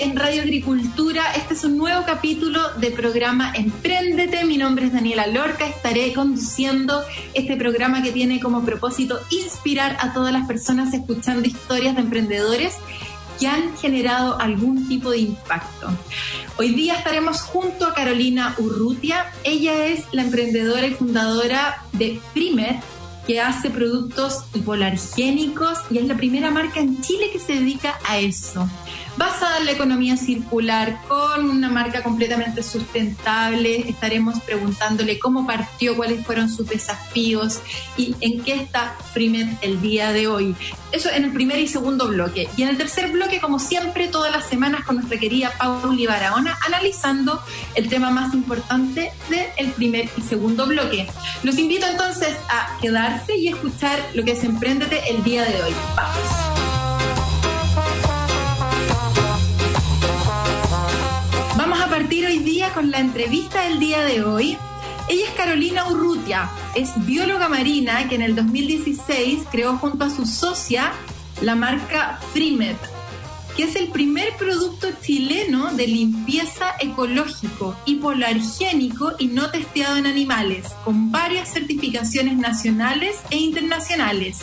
En Radio Agricultura. Este es un nuevo capítulo de programa Empréndete. Mi nombre es Daniela Lorca. Estaré conduciendo este programa que tiene como propósito inspirar a todas las personas escuchando historias de emprendedores que han generado algún tipo de impacto. Hoy día estaremos junto a Carolina Urrutia. Ella es la emprendedora y fundadora de Primer, que hace productos hipoalergénicos y es la primera marca en Chile que se dedica a eso basada en la economía circular, con una marca completamente sustentable. Estaremos preguntándole cómo partió, cuáles fueron sus desafíos y en qué está Frimet el día de hoy. Eso en el primer y segundo bloque. Y en el tercer bloque, como siempre, todas las semanas con nuestra querida Pauli Barahona, analizando el tema más importante del primer y segundo bloque. Los invito entonces a quedarse y escuchar lo que es Emprendete el día de hoy. Vamos. Partir hoy día con la entrevista del día de hoy. Ella es Carolina Urrutia, es bióloga marina que en el 2016 creó junto a su socia la marca Frimet, que es el primer producto chileno de limpieza ecológico, hipoalergénico y no testeado en animales, con varias certificaciones nacionales e internacionales.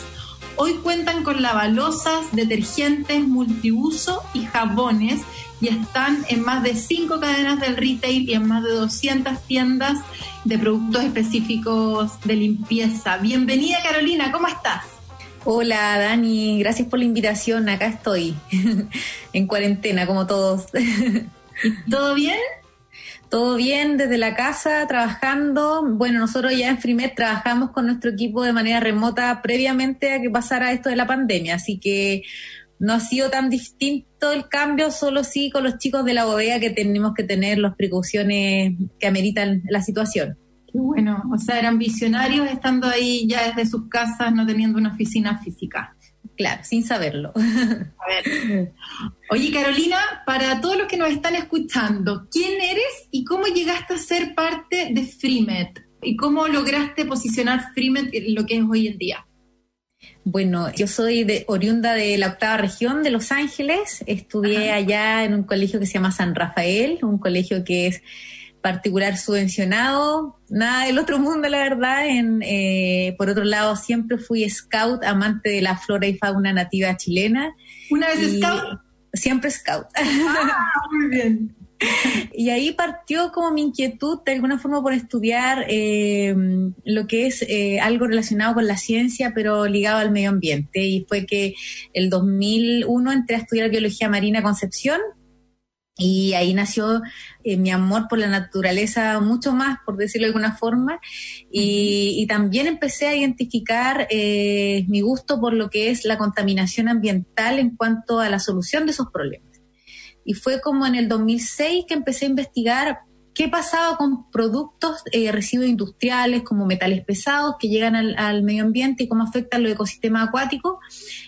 Hoy cuentan con lavalosas, detergentes, multiuso y jabones y están en más de cinco cadenas del retail y en más de 200 tiendas de productos específicos de limpieza. Bienvenida Carolina, ¿cómo estás? Hola Dani, gracias por la invitación. Acá estoy, en cuarentena como todos. ¿Todo bien? Todo bien desde la casa, trabajando. Bueno, nosotros ya en Frimet trabajamos con nuestro equipo de manera remota previamente a que pasara esto de la pandemia, así que no ha sido tan distinto el cambio, solo sí con los chicos de la bodega que tenemos que tener las precauciones que ameritan la situación. Qué bueno, o sea, eran visionarios estando ahí ya desde sus casas, no teniendo una oficina física. Claro, sin saberlo. A ver. Oye, Carolina, para todos los que nos están escuchando, ¿quién eres y cómo llegaste a ser parte de Freemet? ¿Y cómo lograste posicionar Freemet en lo que es hoy en día? Bueno, yo soy de, oriunda de la octava región de Los Ángeles. Estudié allá en un colegio que se llama San Rafael, un colegio que es particular subvencionado, nada del otro mundo, la verdad. En, eh, por otro lado, siempre fui scout, amante de la flora y fauna nativa chilena. ¿Una vez scout? Siempre scout. Ah, muy bien. y ahí partió como mi inquietud de alguna forma por estudiar eh, lo que es eh, algo relacionado con la ciencia, pero ligado al medio ambiente. Y fue que el 2001 entré a estudiar biología marina Concepción. Y ahí nació eh, mi amor por la naturaleza mucho más, por decirlo de alguna forma. Y, y también empecé a identificar mi gusto por lo que es la contaminación ambiental en cuanto a la solución de esos problemas. Y fue como en el 2006 que empecé a investigar qué pasaba con productos, eh, residuos industriales como metales pesados que llegan al, medio ambiente y cómo afectan los ecosistemas acuáticos.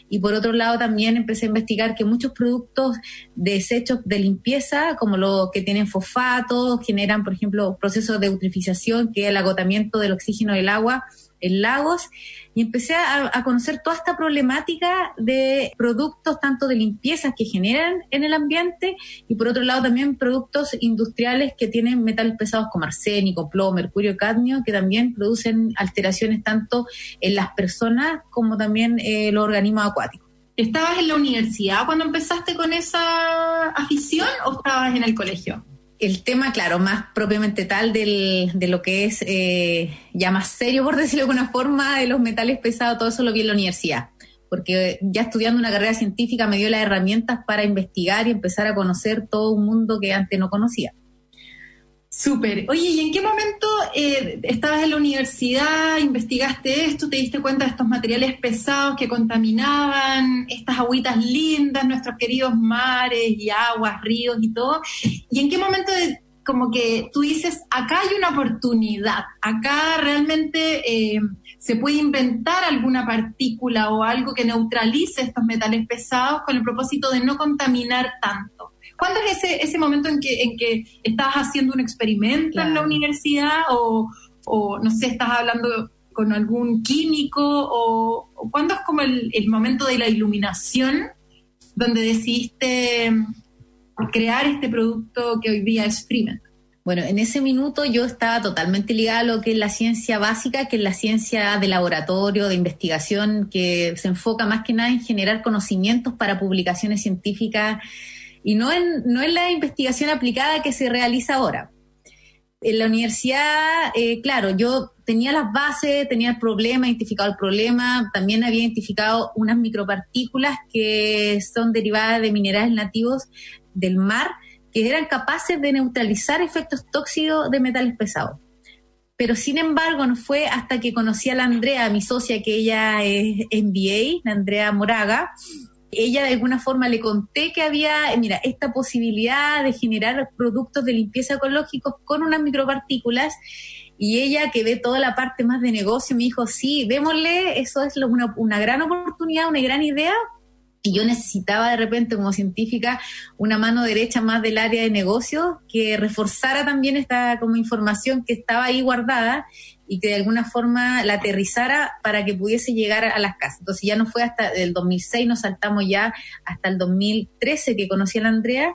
Y por otro lado también empecé a investigar que muchos productos desechos de limpieza, como los que tienen fosfatos, generan, por ejemplo, procesos de eutrificación, que es el agotamiento del oxígeno del agua en lagos y empecé a, conocer toda esta problemática de productos tanto de limpieza que generan en el ambiente y por otro lado también productos industriales que tienen metales pesados como arsénico, plomo, mercurio, cadmio, que también producen alteraciones tanto en las personas como también en los organismos acuáticos. ¿Estabas en la universidad cuando empezaste con esa afición o estabas en el colegio? El tema, claro, más propiamente tal del, de lo que es eh, ya más serio, por decirlo de alguna forma, de los metales pesados, todo eso lo vi en la universidad. Porque ya estudiando una carrera científica me dio las herramientas para investigar y empezar a conocer todo un mundo que antes no conocía. Súper. Oye, ¿y en qué momento eh, estabas en la universidad, investigaste esto, te diste cuenta de estos materiales pesados que contaminaban estas agüitas lindas, nuestros queridos mares y aguas, ríos y todo? ¿Y en qué momento como que tú dices, acá hay una oportunidad, acá realmente eh, se puede inventar alguna partícula o algo que neutralice estos metales pesados con el propósito de no contaminar tanto. ¿Cuándo es ese, ese momento en que, en que estabas haciendo un experimento en la universidad o, o, no sé, estás hablando con algún químico o, o cuándo es como el, el momento de la iluminación donde decidiste crear este producto que hoy día es Freeman? Bueno, en ese minuto yo estaba totalmente ligada a lo que es la ciencia básica, que es la ciencia de laboratorio, de investigación, que se enfoca más que nada en generar conocimientos para publicaciones científicas y no en, no en la investigación aplicada que se realiza ahora. En la universidad, eh, claro, yo tenía las bases, tenía el problema, identificado el problema, también había identificado unas micropartículas que son derivadas de minerales nativos del mar que eran capaces de neutralizar efectos tóxicos de metales pesados. Pero sin embargo, no fue hasta que conocí a la Andrea, mi socia, que ella es MBA, la Andrea Moraga, ella de alguna forma le conté que había, mira, esta posibilidad de generar productos de limpieza ecológicos con unas micropartículas y ella que ve toda la parte más de negocio me dijo, sí, démosle, eso es una, una gran oportunidad, una gran idea, y yo necesitaba de repente como científica una mano derecha más del área de negocios que reforzara también esta como información que estaba ahí guardada y que de alguna forma la aterrizara para que pudiese llegar a las casas. Entonces ya no fue hasta el 2006, nos saltamos ya hasta el 2013 que conocí a la Andrea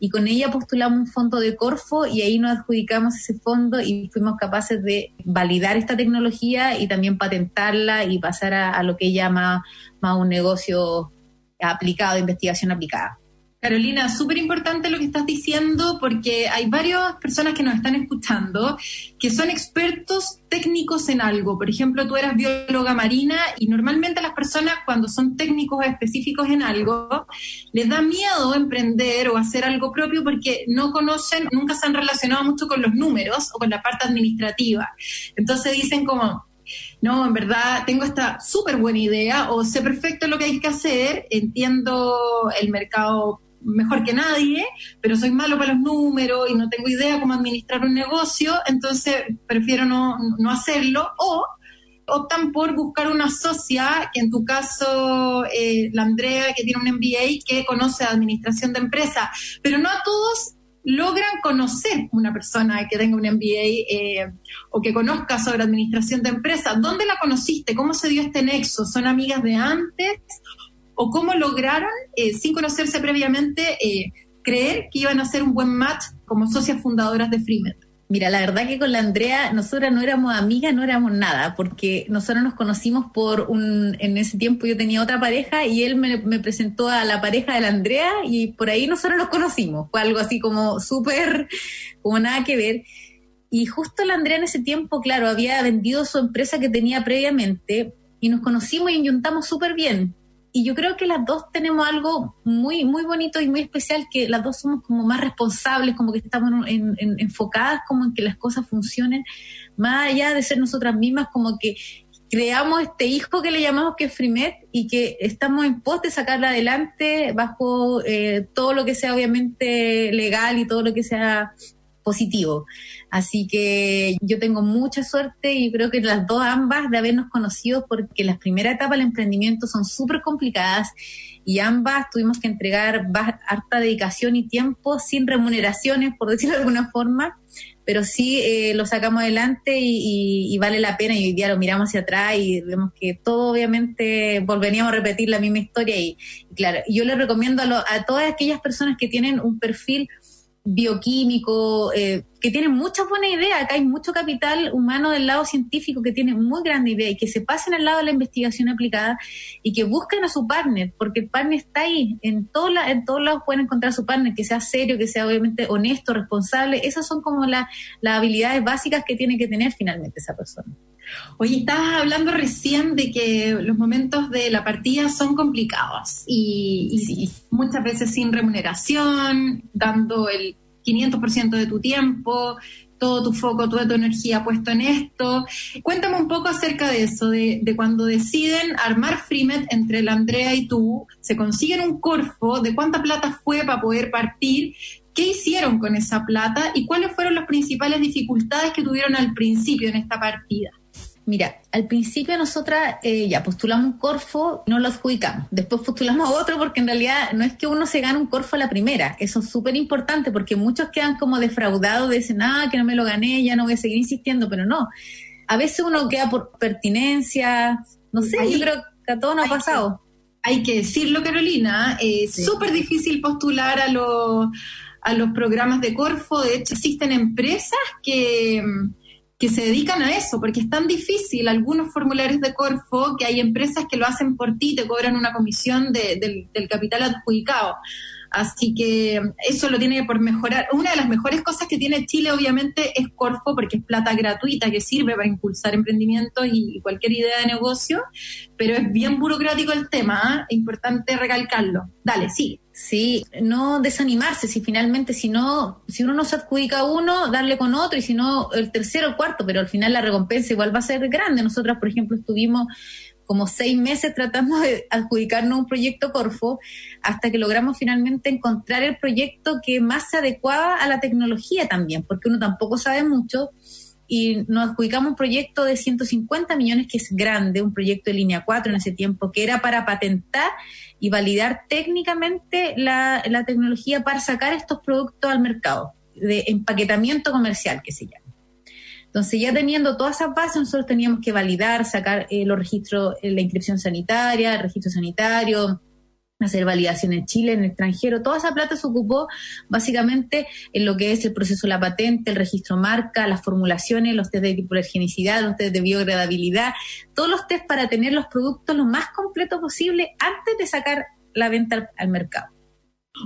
y con ella postulamos un fondo de Corfo y ahí nos adjudicamos ese fondo y fuimos capaces de validar esta tecnología y también patentarla y pasar a, lo que ella llama más un negocio aplicado, investigación aplicada. Carolina, súper importante lo que estás diciendo porque hay varias personas que nos están escuchando que son expertos técnicos en algo. Por ejemplo, tú eras bióloga marina y normalmente las personas cuando son técnicos específicos en algo les da miedo emprender o hacer algo propio porque no conocen, nunca se han relacionado mucho con los números o con la parte administrativa. Entonces dicen como, no, en verdad tengo esta súper buena idea o sé perfecto lo que hay que hacer, entiendo el mercado mejor que nadie, pero soy malo para los números y no tengo idea cómo administrar un negocio, entonces prefiero no, no hacerlo o optan por buscar una socia, que en tu caso, eh, la Andrea, que tiene un MBA, que conoce administración de empresa, pero no a todos logran conocer una persona que tenga un MBA eh, o que conozca sobre administración de empresas. ¿Dónde la conociste? ¿Cómo se dio este nexo? ¿Son amigas de antes? ¿O cómo lograron, eh, sin conocerse previamente, eh, creer que iban a ser un buen match como socias fundadoras de Freeman? Mira, la verdad que con la Andrea nosotras no éramos amigas, no éramos nada, porque nosotros nos conocimos por un, en ese tiempo yo tenía otra pareja y él me, presentó a la pareja de la Andrea y por ahí nosotros nos conocimos. Fue algo así como súper, como nada que ver. Y justo la Andrea en ese tiempo, claro, había vendido su empresa que tenía previamente y nos conocimos y juntamos súper bien y yo creo que las dos tenemos algo muy, muy bonito y muy especial, que las dos somos como más responsables, como que estamos enfocadas como en que las cosas funcionen, más allá de ser nosotras mismas, como que creamos este hijo que le llamamos que es Frimet y que estamos en pos de sacarla adelante bajo eh, todo lo que sea obviamente legal y todo lo que sea positivo. Así que yo tengo mucha suerte y creo que las dos ambas de habernos conocido porque las primeras etapas del emprendimiento son súper complicadas y ambas tuvimos que entregar harta dedicación y tiempo sin remuneraciones, por decirlo de alguna forma, pero sí eh, lo sacamos adelante y, vale la pena y hoy día lo miramos hacia atrás y vemos que todo obviamente volveríamos a repetir la misma historia y, claro, yo le recomiendo a, a todas aquellas personas que tienen un perfil bioquímico, eh, que tienen muchas buenas ideas. Acá hay mucho capital humano del lado científico que tiene muy grande idea y que se pasen al lado de la investigación aplicada y que busquen a su partner, porque el partner está ahí. En, todo en todos lados pueden encontrar a su partner, que sea serio, que sea obviamente honesto, responsable. Esas son como las habilidades básicas que tiene que tener finalmente esa persona. Oye, estabas hablando recién de que los momentos de la partida son complicados y, muchas veces sin remuneración, dando el 500% de tu tiempo, todo tu foco, toda tu energía puesto en esto. Cuéntame un poco acerca de eso, de, de, cuando deciden armar Freemet entre la Andrea y tú, se consiguen un corfo, de cuánta plata fue para poder partir, ¿Qué hicieron con esa plata y cuáles fueron las principales dificultades que tuvieron al principio en esta partida? Mira, al principio nosotras eh, ya postulamos un Corfo, no lo adjudicamos. Después postulamos a otro porque en realidad no es que uno se gane un Corfo a la primera. Eso es súper importante porque muchos quedan como defraudados, dicen, ah, que no me lo gané, ya no voy a seguir insistiendo, pero no. A veces uno queda por pertinencia, no sé, yo creo que a todos nos ha pasado. hay que decirlo, Carolina, es súper difícil postular a los, a los programas de Corfo. De hecho, existen empresas que que se dedican a eso, porque es tan difícil algunos formularios de Corfo que hay empresas que lo hacen por ti, te cobran una comisión del, del capital adjudicado. Así que eso lo tiene por mejorar. Una de las mejores cosas que tiene Chile, obviamente, es Corfo, porque es plata gratuita que sirve para impulsar emprendimientos y cualquier idea de negocio, pero es bien burocrático el tema, ¿eh? importante recalcarlo. Dale, sí. Sí, no desanimarse, si finalmente, si no, si uno no se adjudica uno, darle con otro, y si no, el tercero o cuarto, pero al final la recompensa igual va a ser grande. Nosotras, por ejemplo, estuvimos como seis meses tratando de adjudicarnos un proyecto Corfo hasta que logramos finalmente encontrar el proyecto que más se adecuaba a la tecnología también, porque uno tampoco sabe mucho y nos adjudicamos un proyecto de 150 millones que es grande, un proyecto de línea 4 en ese tiempo, que era para patentar y validar técnicamente la, la tecnología para sacar estos productos al mercado, de empaquetamiento comercial que se llama. Entonces, ya teniendo todas esas bases, nosotros teníamos que validar, sacar eh, los registros, eh, la inscripción sanitaria, el registro sanitario, hacer validación en Chile, en el extranjero. Toda esa plata se ocupó básicamente en lo que es el proceso de la patente, el registro marca, las formulaciones, los test de hipoalergenicidad, los test de biogradabilidad, todos los test para tener los productos lo más completo posible antes de sacar la venta al mercado.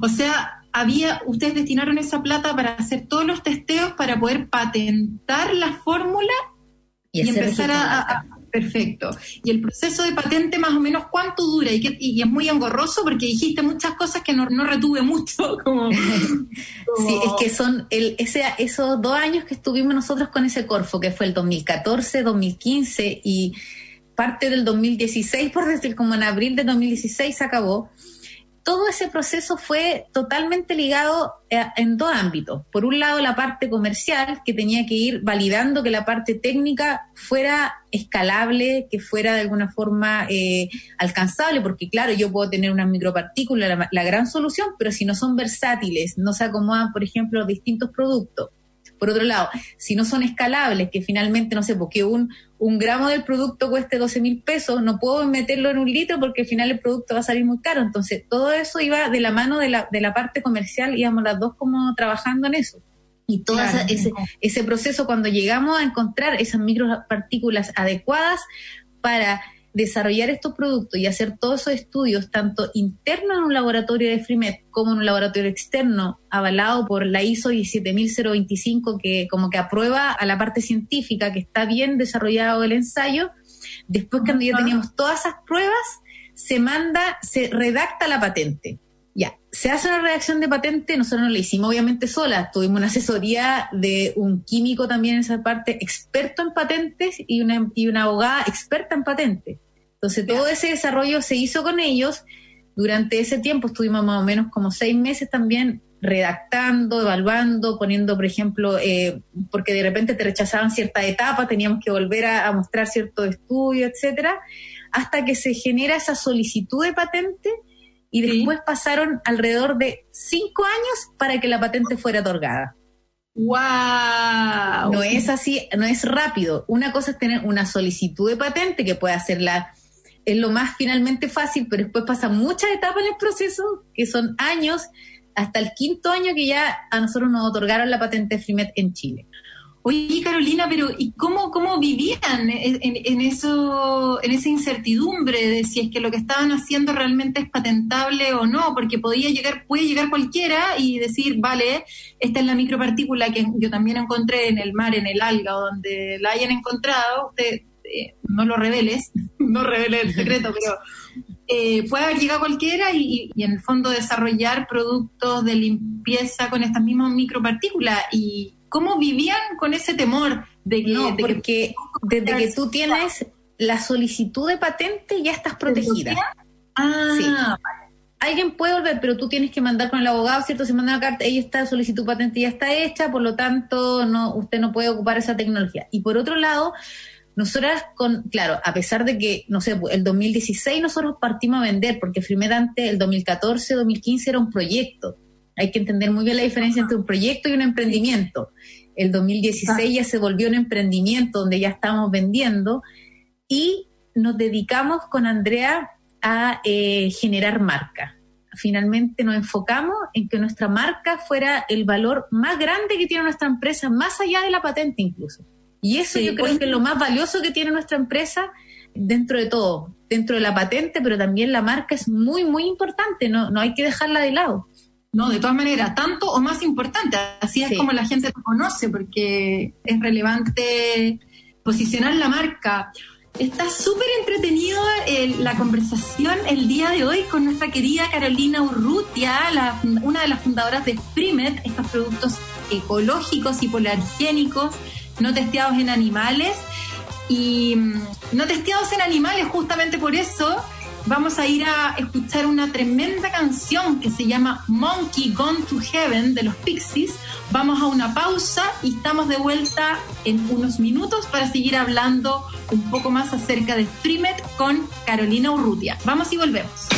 O sea, había, ustedes destinaron esa plata para hacer todos los testeos para poder patentar la fórmula y, empezar a, Perfecto. Y el proceso de patente más o menos cuánto dura y, y es muy engorroso porque dijiste muchas cosas que no, retuve mucho. Sí, es que son el, ese, esos dos años que estuvimos nosotros con ese Corfo, que fue el 2014, 2015 y parte del 2016, por decir, como en abril de 2016 se acabó todo ese proceso fue totalmente ligado eh, en dos ámbitos. Por un lado, la parte comercial, que tenía que ir validando que la parte técnica fuera escalable, que fuera de alguna forma eh, alcanzable, porque claro, yo puedo tener una micropartícula, la, gran solución, pero si no son versátiles, no se acomodan, por ejemplo, distintos productos por otro lado, si no son escalables, que finalmente, no sé, porque un, un gramo del producto cueste 12 mil pesos, no puedo meterlo en un litro porque al final el producto va a salir muy caro. Entonces, todo eso iba de la mano de la, de la parte comercial, íbamos las dos como trabajando en eso. Y todo ese, ese proceso, cuando llegamos a encontrar esas micropartículas adecuadas para desarrollar estos productos y hacer todos esos estudios, tanto internos en un laboratorio de FRIMET como en un laboratorio externo, avalado por la ISO 17025, que como que aprueba a la parte científica que está bien desarrollado el ensayo, después cuando ya teníamos todas esas pruebas, se manda, se redacta la patente. Se hace una redacción de patente, nosotros no la hicimos obviamente sola, tuvimos una asesoría de un químico también en esa parte, experto en patentes y una, y una abogada experta en patentes. Entonces todo ese desarrollo se hizo con ellos. Durante ese tiempo estuvimos más o menos como seis meses también redactando, evaluando, poniendo, por ejemplo, eh, porque de repente te rechazaban cierta etapa, teníamos que volver a, a mostrar cierto estudio, etcétera, hasta que se genera esa solicitud de patente y después pasaron alrededor de cinco años para que la patente fuera otorgada. ¡Wow! No es así, no es rápido. Una cosa es tener una solicitud de patente que puede hacerla, es lo más finalmente fácil, pero después pasa muchas etapas en el proceso, que son años, hasta el quinto año que ya a nosotros nos otorgaron la patente FRIMET en Chile. Oye, Carolina, pero ¿y cómo, cómo vivían en, eso, en esa incertidumbre de si es que lo que estaban haciendo realmente es patentable o no? Porque podía llegar, puede llegar cualquiera y decir, vale, esta es la micropartícula que yo también encontré en el mar, en el alga, o donde la hayan encontrado, usted eh, no lo reveles, no revele el secreto, pero eh, puede haber llegado cualquiera y, y, en el fondo desarrollar productos de limpieza con estas mismas micropartículas y ¿Cómo vivían con ese temor de que... No, porque desde que tú tienes la solicitud de patente ya estás protegida. Ah, sí. alguien puede volver, pero tú tienes que mandar con el abogado, ¿cierto? Se manda una carta, ella está, solicitud patente ya está hecha, por lo tanto, no, usted no puede ocupar esa tecnología. Y por otro lado, nosotras con, claro, a pesar de que, no sé, el 2016 nosotros partimos a vender, porque Frimed antes, el 2014, 2015 era un proyecto. Hay que entender muy bien la diferencia entre un proyecto y un emprendimiento. El 2016 ya se volvió un emprendimiento donde ya estamos vendiendo y nos dedicamos con Andrea a eh, generar marca. Finalmente nos enfocamos en que nuestra marca fuera el valor más grande que tiene nuestra empresa, más allá de la patente incluso. Y eso yo creo que es lo más valioso que tiene nuestra empresa dentro de todo, dentro de la patente, pero también la marca es muy, muy importante, no, no hay que dejarla de lado. No, de todas maneras, tanto o más importante, así es como la gente lo conoce, porque es relevante posicionar la marca. Está súper entretenido eh, la conversación el día de hoy con nuestra querida Carolina Urrutia, una de las fundadoras de Primet, estos productos ecológicos y polargénicos no testeados en animales. Y mm, no testeados en animales, justamente por eso vamos a ir a escuchar una tremenda canción que se llama Monkey Gone to Heaven de los Pixies. Vamos a una pausa y estamos de vuelta en unos minutos para seguir hablando un poco más acerca de Streamet con Carolina Urrutia. Vamos y volvemos.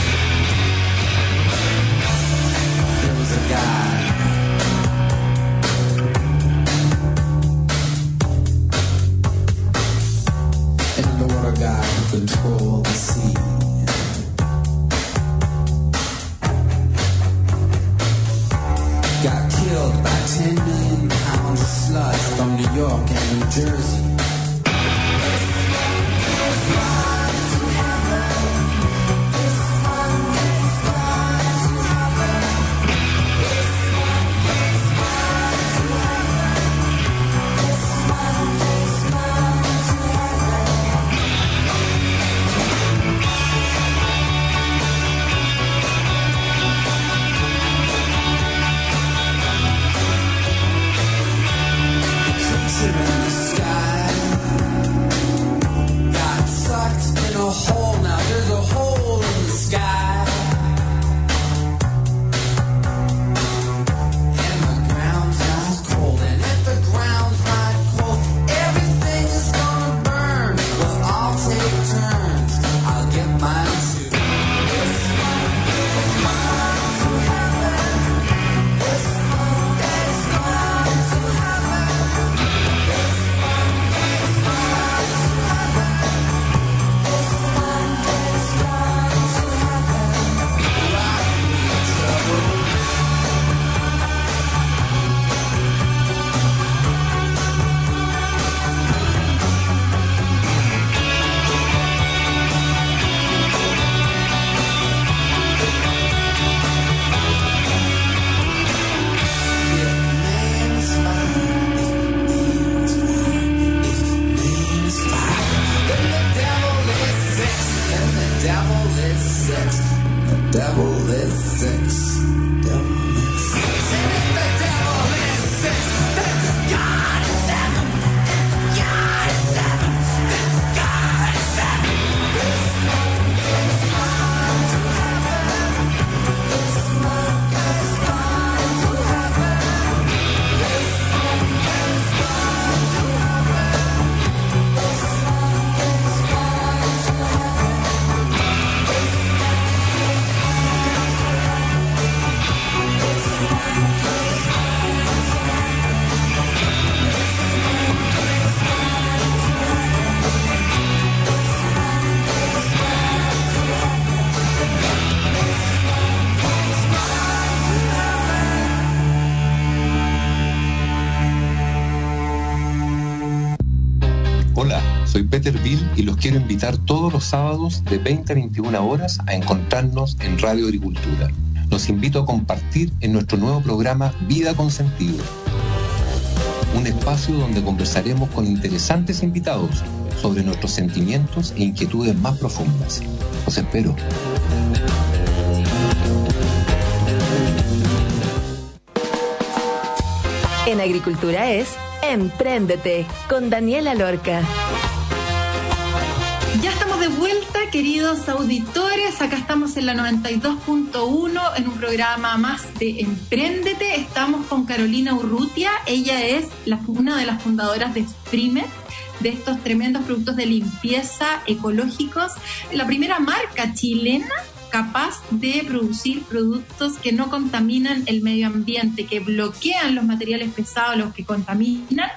Y los quiero invitar todos los sábados de 20 a 21 horas a encontrarnos en Radio Agricultura. Los invito a compartir en nuestro nuevo programa Vida con Sentido, un espacio donde conversaremos con interesantes invitados sobre nuestros sentimientos e inquietudes más profundas. Los espero. En Agricultura es Empréndete con Daniela Lorca queridos auditores. Acá estamos en la 92.1 en un programa más de Emprendete. Estamos con Carolina Urrutia. Ella es una de las fundadoras de Streamer, de estos tremendos productos de limpieza ecológicos. La primera marca chilena capaz de producir productos que no contaminan el medio ambiente, que bloquean los materiales pesados, los que contaminan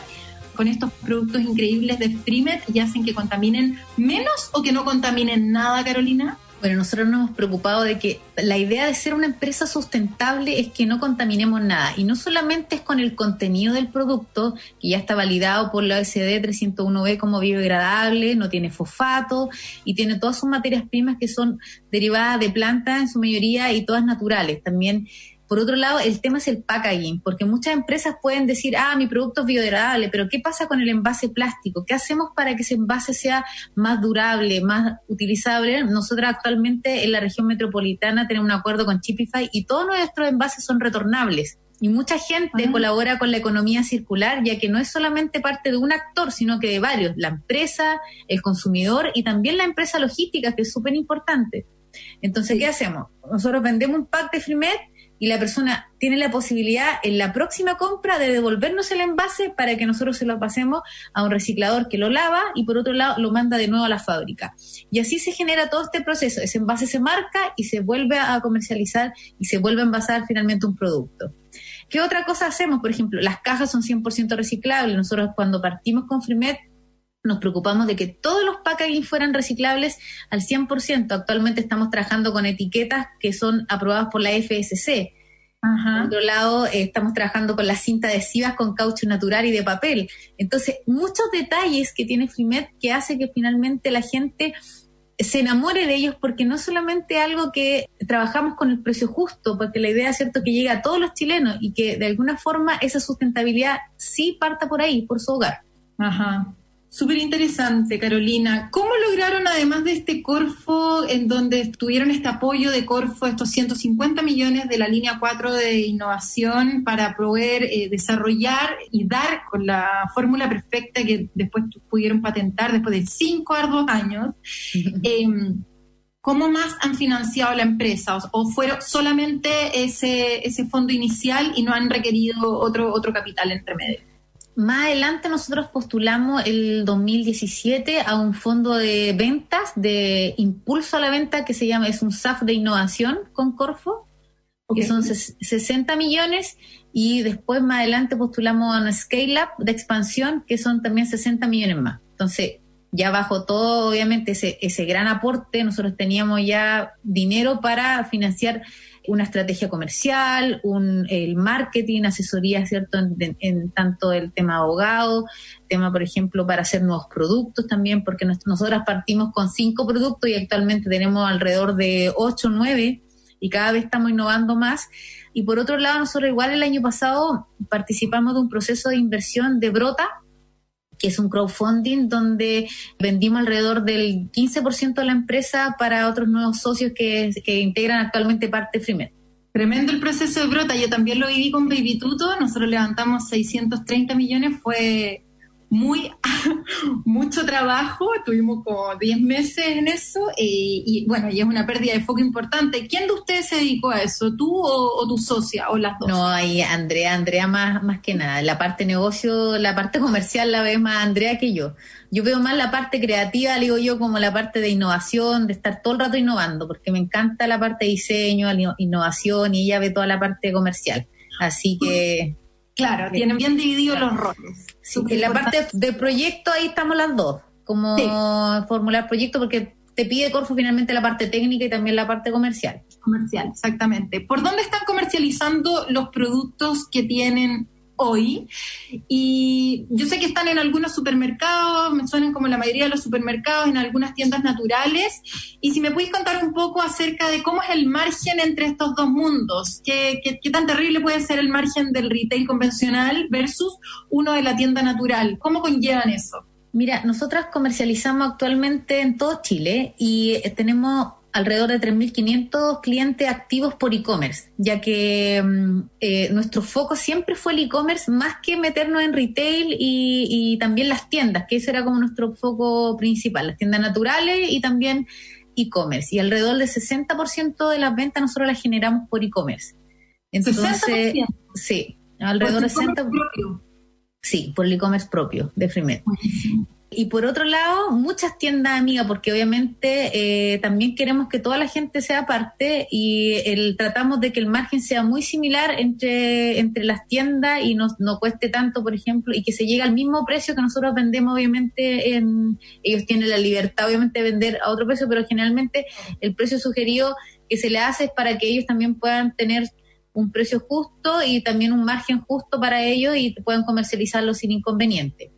con estos productos increíbles de Freemet y hacen que contaminen menos o que no contaminen nada, Carolina? Bueno, nosotros nos hemos preocupado de que la idea de ser una empresa sustentable es que no contaminemos nada. Y no solamente es con el contenido del producto, que ya está validado por la OSD 301B como biodegradable, no tiene fosfato y tiene todas sus materias primas que son derivadas de plantas en su mayoría y todas naturales. También por otro lado, el tema es el packaging, porque muchas empresas pueden decir, ah, mi producto es biodegradable, pero ¿qué pasa con el envase plástico? ¿Qué hacemos para que ese envase sea más durable, más utilizable? Nosotros actualmente en la región metropolitana tenemos un acuerdo con Chipify y todos nuestros envases son retornables. Y mucha gente colabora con la economía circular, ya que no es solamente parte de un actor, sino que de varios, la empresa, el consumidor y también la empresa logística, que es súper importante. Entonces, ¿qué hacemos? Nosotros vendemos un pack de Frimet y la persona tiene la posibilidad en la próxima compra de devolvernos el envase para que nosotros se lo pasemos a un reciclador que lo lava y por otro lado lo manda de nuevo a la fábrica. Y así se genera todo este proceso. Ese envase se marca y se vuelve a comercializar y se vuelve a envasar finalmente un producto. ¿Qué otra cosa hacemos? Por ejemplo, las cajas son 100% reciclables. Nosotros cuando partimos con Frimet nos preocupamos de que todos los packaging fueran reciclables al 100%. Actualmente estamos trabajando con etiquetas que son aprobadas por la FSC. Por otro lado, eh, estamos trabajando con la cinta adhesivas con caucho natural y de papel. Entonces, muchos detalles que tiene Frimet que hace que finalmente la gente se enamore de ellos porque no solamente algo que trabajamos con el precio justo, porque la idea es cierto que llegue a todos los chilenos y que de alguna forma esa sustentabilidad sí parta por ahí, por su hogar. Ajá. Súper interesante, Carolina. ¿Cómo lograron, además de este Corfo, en donde tuvieron este apoyo de Corfo, estos 150 millones de la línea 4 de innovación para poder eh, desarrollar y dar con la fórmula perfecta que después pudieron patentar después de cinco arduos años? Em, ¿Cómo más han financiado la empresa? ¿O, fueron solamente ese, ese fondo inicial y no han requerido otro, otro capital entre medio? Más adelante nosotros postulamos el 2017 a un fondo de ventas de impulso a la venta que se llama, es un SAF de innovación con Corfo, que son 60 millones, y después más adelante postulamos a un Scale Up de expansión, que son también 60 millones más. Entonces, ya bajo todo, obviamente, ese, ese gran aporte, nosotros teníamos ya dinero para financiar una estrategia comercial, un, el marketing, asesoría, ¿cierto? En, tanto el tema abogado, tema, por ejemplo, para hacer nuevos productos también, porque nosotras partimos con cinco productos y actualmente tenemos alrededor de ocho, nueve, y cada vez estamos innovando más. Y por otro lado, nosotros igual el año pasado participamos de un proceso de inversión de Brota, que es un crowdfunding donde vendimos alrededor del 15% de la empresa para otros nuevos socios que, que integran actualmente parte de Frimet. Tremendo el proceso de brota, yo también lo viví con Baby Tuto, nosotros levantamos 630 millones, fue muy mucho trabajo, tuvimos como 10 meses en eso eh, y bueno, y es una pérdida de foco importante. ¿Quién de ustedes se dedicó a eso? ¿Tú o, tu socia o las dos? No, ahí Andrea, Andrea más, más que nada. La parte negocio, la parte comercial la ve más Andrea que yo. Yo veo más la parte creativa, digo yo, como la parte de innovación, de estar todo el rato innovando, porque me encanta la parte de diseño, innovación y ella ve toda la parte comercial. Así que... Claro, tienen bien divididos los roles. en la parte de proyecto ahí estamos las dos, como formular proyecto porque te pide Corfo finalmente la parte técnica y también la parte comercial. Comercial, exactamente. ¿Por dónde están comercializando los productos que tienen hoy. Y yo sé que están en algunos supermercados, me suenan como la mayoría de los supermercados, en algunas tiendas naturales. Y si me puedes contar un poco acerca de cómo es el margen entre estos dos mundos, qué, qué, tan terrible puede ser el margen del retail convencional versus uno de la tienda natural, ¿cómo conllevan eso? Mira, nosotras comercializamos actualmente en todo Chile y eh, tenemos alrededor de 3.500 clientes activos por e-commerce, ya que mm, eh, nuestro foco siempre fue el e-commerce más que meternos en retail y, también las tiendas, que ese era como nuestro foco principal, las tiendas naturales y también e-commerce y alrededor del 60% de las ventas nosotros las generamos por e-commerce. Entonces, sí, alrededor del 60%. Sí, por el e-commerce propio de Freemet. Y por otro lado, muchas tiendas amigas, porque obviamente eh, también queremos que toda la gente sea parte y el, tratamos de que el margen sea muy similar entre, entre las tiendas y no, no cueste tanto, por ejemplo, y que se llegue al mismo precio que nosotros vendemos, obviamente, en, ellos tienen la libertad, obviamente, de vender a otro precio, pero generalmente el precio sugerido que se le hace es para que ellos también puedan tener un precio justo y también un margen justo para ellos y puedan comercializarlo sin inconveniente.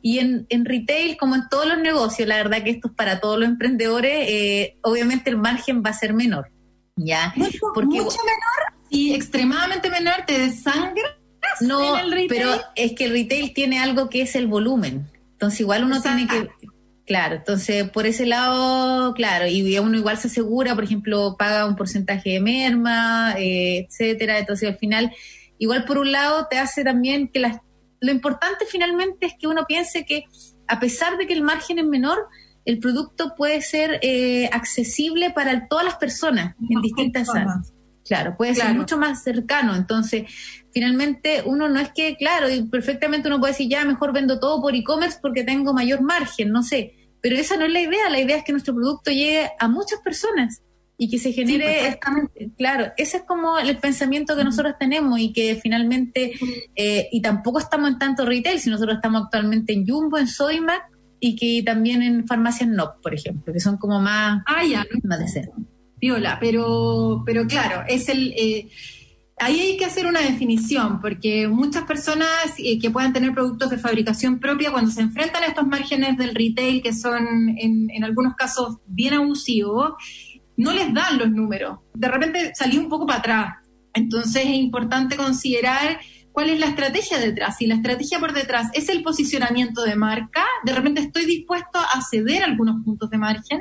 Y en, en retail, como en todos los negocios, la verdad que esto es para todos los emprendedores, eh, obviamente el margen va a ser menor. ¿ya? Mucho, Porque, mucho menor y extremadamente menor, te desangra. No, pero es que el retail tiene algo que es el volumen. Entonces igual uno tiene que Claro, entonces por ese lado, claro, y uno igual se asegura, por ejemplo, paga un porcentaje de merma, eh, etcétera. Entonces al final, igual por un lado te hace también que las, lo importante finalmente es que uno piense que a pesar de que el margen es menor, el producto puede ser eh, accesible para todas las personas en distintas áreas. Claro, puede ser mucho más cercano. Entonces, finalmente uno no es que, claro, y perfectamente uno puede decir, ya, mejor vendo todo por e-commerce porque tengo mayor margen, no sé. Pero esa no es la idea, la idea es que nuestro producto llegue a muchas personas y que se genere, claro, ese es como el pensamiento que nosotros tenemos y que finalmente, eh, y tampoco estamos en tanto retail, si nosotros estamos actualmente en Jumbo, en Sodimac y que también en farmacias NOP, por ejemplo, que son como más, ah, ya. más de ser. Viola, pero, pero claro, es el... Eh, ahí hay que hacer una definición, porque muchas personas eh, que puedan tener productos de fabricación propia, cuando se enfrentan a estos márgenes del retail, que son en, en algunos casos bien abusivos, no les dan los números. De repente salió un poco para atrás. Entonces es importante considerar cuál es la estrategia detrás. Si la estrategia por detrás es el posicionamiento de marca, de repente estoy dispuesto a ceder algunos puntos de margen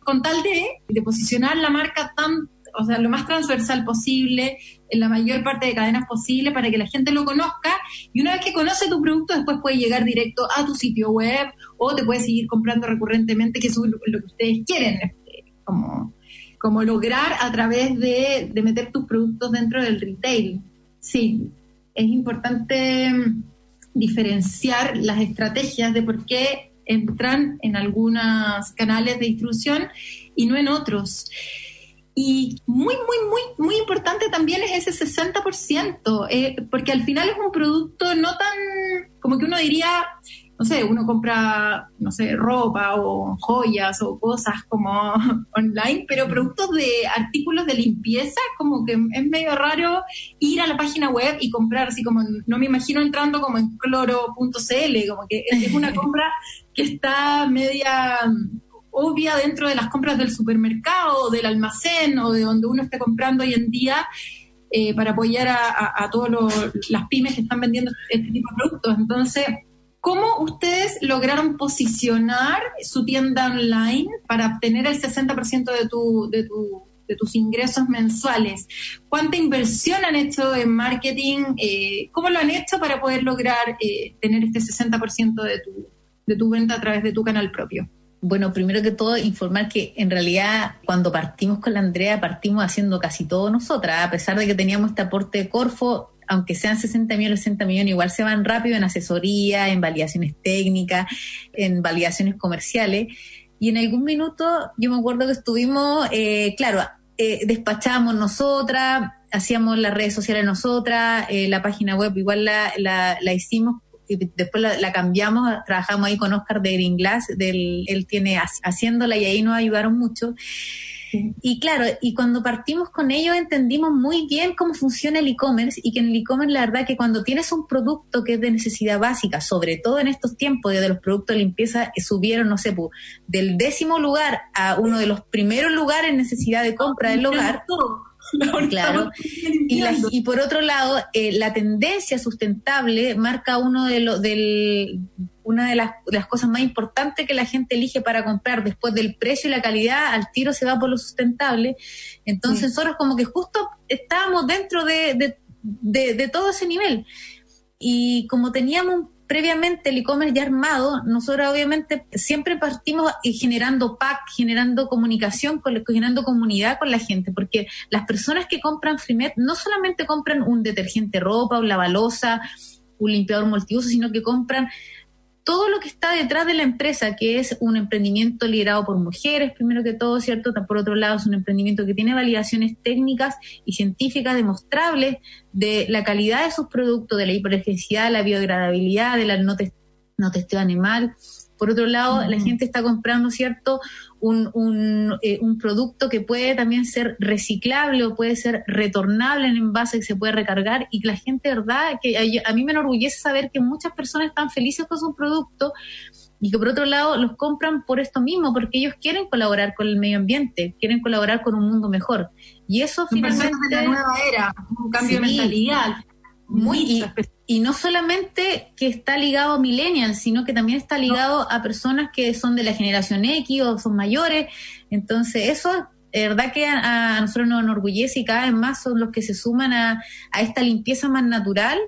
con tal de, de posicionar la marca tan o sea, lo más transversal posible, en la mayor parte de cadenas posible para que la gente lo conozca y una vez que conoce tu producto después puede llegar directo a tu sitio web o te puede seguir comprando recurrentemente, que es lo que ustedes quieren, este, como, como lograr a través de, de meter tus productos dentro del retail. Sí, es importante mm, diferenciar las estrategias de por qué entran en algunos canales de distribución y no en otros. Y muy, muy, muy, muy importante también es ese 60%, eh, porque al final es un producto no tan, como que uno diría, no sé, uno compra, no sé, ropa o joyas o cosas como online, pero productos de artículos de limpieza, como que es medio raro ir a la página web y comprar, así como, no me imagino entrando como en cloro.cl, como que es una compra que está media obvia dentro de las compras del supermercado, del almacén o de donde uno esté comprando hoy en día eh, para apoyar a, todas las pymes que están vendiendo este tipo de productos. Entonces, ¿cómo ustedes lograron posicionar su tienda online para obtener el 60% de, tu, de, tu, tus ingresos mensuales? ¿Cuánta inversión han hecho en marketing? Eh, ¿Cómo lo han hecho para poder lograr eh, tener este 60% de tu, de tu venta a través de tu canal propio? Bueno, primero que todo, informar que en realidad cuando partimos con la Andrea, partimos haciendo casi todo nosotras, a pesar de que teníamos este aporte de Corfo, aunque sean 60 millones, 60 millones, igual se van rápido en asesoría, en validaciones técnicas, en validaciones comerciales. Y en algún minuto, yo me acuerdo que estuvimos, eh, claro, eh, despachábamos nosotras, hacíamos las redes sociales nosotras, eh, la página web igual la, la, la hicimos después la, cambiamos, trabajamos ahí con Oscar de Green Glass, del, él tiene haciéndola y ahí nos ayudaron mucho. Y claro, y cuando partimos con ellos entendimos muy bien cómo funciona el e-commerce y que en el e-commerce la verdad que cuando tienes un producto que es de necesidad básica, sobre todo en estos tiempos de los productos de limpieza subieron, no sé, del décimo lugar a uno de los primeros lugares en necesidad de compra del hogar. Claro. Y, por otro lado, eh, la tendencia sustentable marca uno de los del una de las, las, cosas más importantes que la gente elige para comprar después del precio y la calidad, al tiro se va por lo sustentable. Entonces nosotros como que justo estábamos dentro de, de, de, todo ese nivel. Y como teníamos previamente el e-commerce ya armado, nosotros obviamente siempre partimos generando pack, generando comunicación, generando comunidad con la gente, porque las personas que compran Freemet no solamente compran un detergente ropa, un lavalosa, un limpiador multiuso, sino que compran todo lo que está detrás de la empresa, que es un emprendimiento liderado por mujeres, primero que todo, ¿cierto? Por otro lado, es un emprendimiento que tiene validaciones técnicas y científicas demostrables de la calidad de sus productos, de la hiperefectividad, la biodegradabilidad, de la no, no testeo animal. Por otro lado, la gente está comprando, ¿cierto? Un, un, eh, un, producto que puede también ser reciclable o puede ser retornable en envase que se puede recargar y que la gente, ¿verdad? Que a, mí me enorgullece saber que muchas personas están felices con su producto y que por otro lado los compran por esto mismo, porque ellos quieren colaborar con el medio ambiente, quieren colaborar con un mundo mejor. Y eso finalmente... la nueva era, un cambio de mentalidad. Muy, y no solamente que está ligado a millennials, sino que también está ligado a personas que son de la generación X o son mayores. Entonces, eso es verdad que a, nosotros nos enorgullece y cada vez más son los que se suman a, a esta limpieza más natural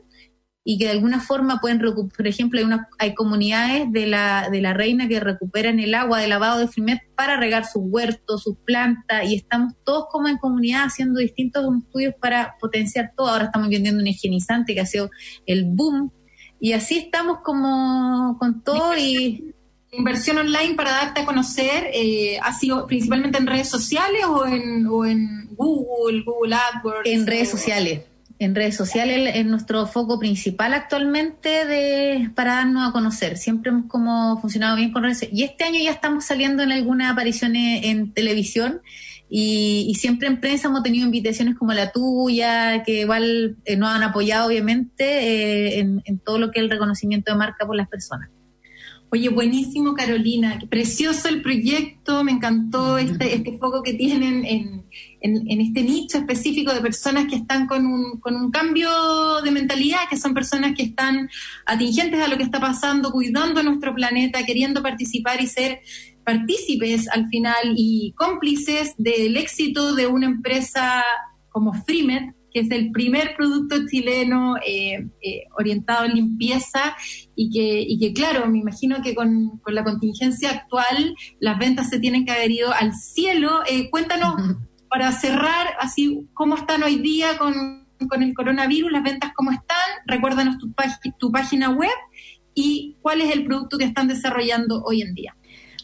y que de alguna forma pueden recuperar, por ejemplo, hay, una, hay comunidades de la, de la reina que recuperan el agua de lavado de Frimet para regar sus huertos, sus plantas, y estamos todos como en comunidad haciendo distintos estudios para potenciar todo. Ahora estamos vendiendo un higienizante que ha sido el boom, y así estamos como con todo y... Inversión online para darte a conocer, eh, ¿ha sido principalmente en redes sociales o en, o en Google, Google AdWords? En redes sociales en redes sociales es nuestro foco principal actualmente de para darnos a conocer. Siempre hemos como funcionado bien con redes y este año ya estamos saliendo en algunas apariciones en televisión y, siempre en prensa hemos tenido invitaciones como la tuya que igual eh, nos han apoyado obviamente eh, en, en todo lo que es el reconocimiento de marca por las personas. Oye, buenísimo Carolina, precioso el proyecto, me encantó este, este foco que tienen en, en, este nicho específico de personas que están con un, con un cambio de mentalidad, que son personas que están atingentes a lo que está pasando, cuidando nuestro planeta, queriendo participar y ser partícipes al final y cómplices del éxito de una empresa como Freemet, que es el primer producto chileno eh, eh, orientado en limpieza y que, y que, claro, me imagino que con, con, la contingencia actual las ventas se tienen que haber ido al cielo. Eh, cuéntanos, para cerrar, así, cómo están hoy día con, con el coronavirus, las ventas cómo están, recuérdanos tu, tu página web y cuál es el producto que están desarrollando hoy en día,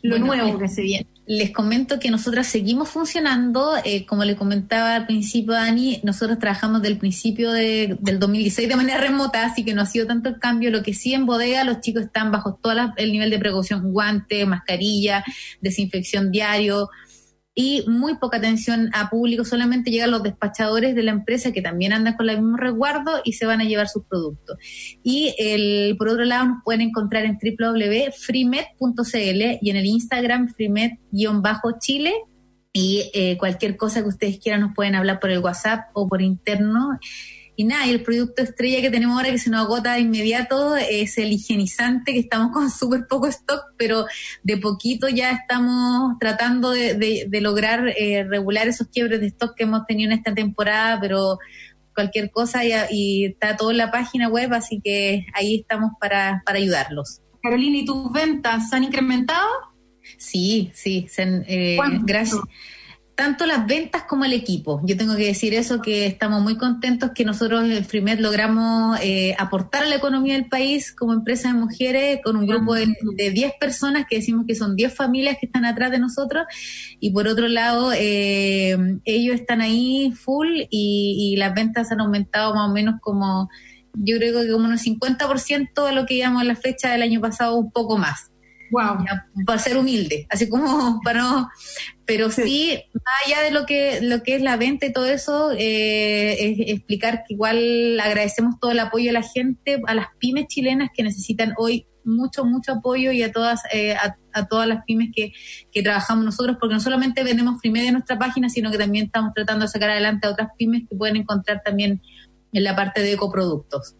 lo nuevo que se viene les comento que nosotras seguimos funcionando. Eh, como le comentaba al principio, Dani, nosotros trabajamos del principio de, del 2016 de manera remota, así que no ha sido tanto el cambio. Lo que sí en bodega, los chicos están bajo todo el nivel de precaución, guante, mascarilla, desinfección diario, y muy poca atención a público, solamente llegan los despachadores de la empresa que también andan con el mismo resguardo y se van a llevar sus productos. Y el, por otro lado nos pueden encontrar en www.freemet.cl y en el Instagram freemet-chile y eh, cualquier cosa que ustedes quieran nos pueden hablar por el WhatsApp o por interno. Y nada, y el producto estrella que tenemos ahora que se nos agota de inmediato es el higienizante, que estamos con súper poco stock, pero de poquito ya estamos tratando de, lograr eh, regular esos quiebres de stock que hemos tenido en esta temporada, pero cualquier cosa y, está todo en la página web, así que ahí estamos para, para ayudarlos. Carolina, ¿y tus ventas se han incrementado? Sí, sí, eh, gracias tanto las ventas como el equipo. Yo tengo que decir eso, que estamos muy contentos que nosotros en Frimet logramos eh, aportar a la economía del país como empresa de mujeres con un grupo de, 10 personas que decimos que son 10 familias que están atrás de nosotros y por otro lado eh, ellos están ahí full y, las ventas han aumentado más o menos como yo creo que como un 50% de lo que íbamos a la fecha del año pasado, un poco más. Wow. para ser humilde, así como para no, pero sí, más allá de lo que, lo que es la venta y todo eso, eh, es explicar que igual agradecemos todo el apoyo a la gente, a las pymes chilenas que necesitan hoy mucho, mucho apoyo y a todas, eh, a, todas las pymes que, que trabajamos nosotros, porque no solamente vendemos Frimedia en nuestra página, sino que también estamos tratando de sacar adelante a otras pymes que pueden encontrar también en la parte de ecoproductos.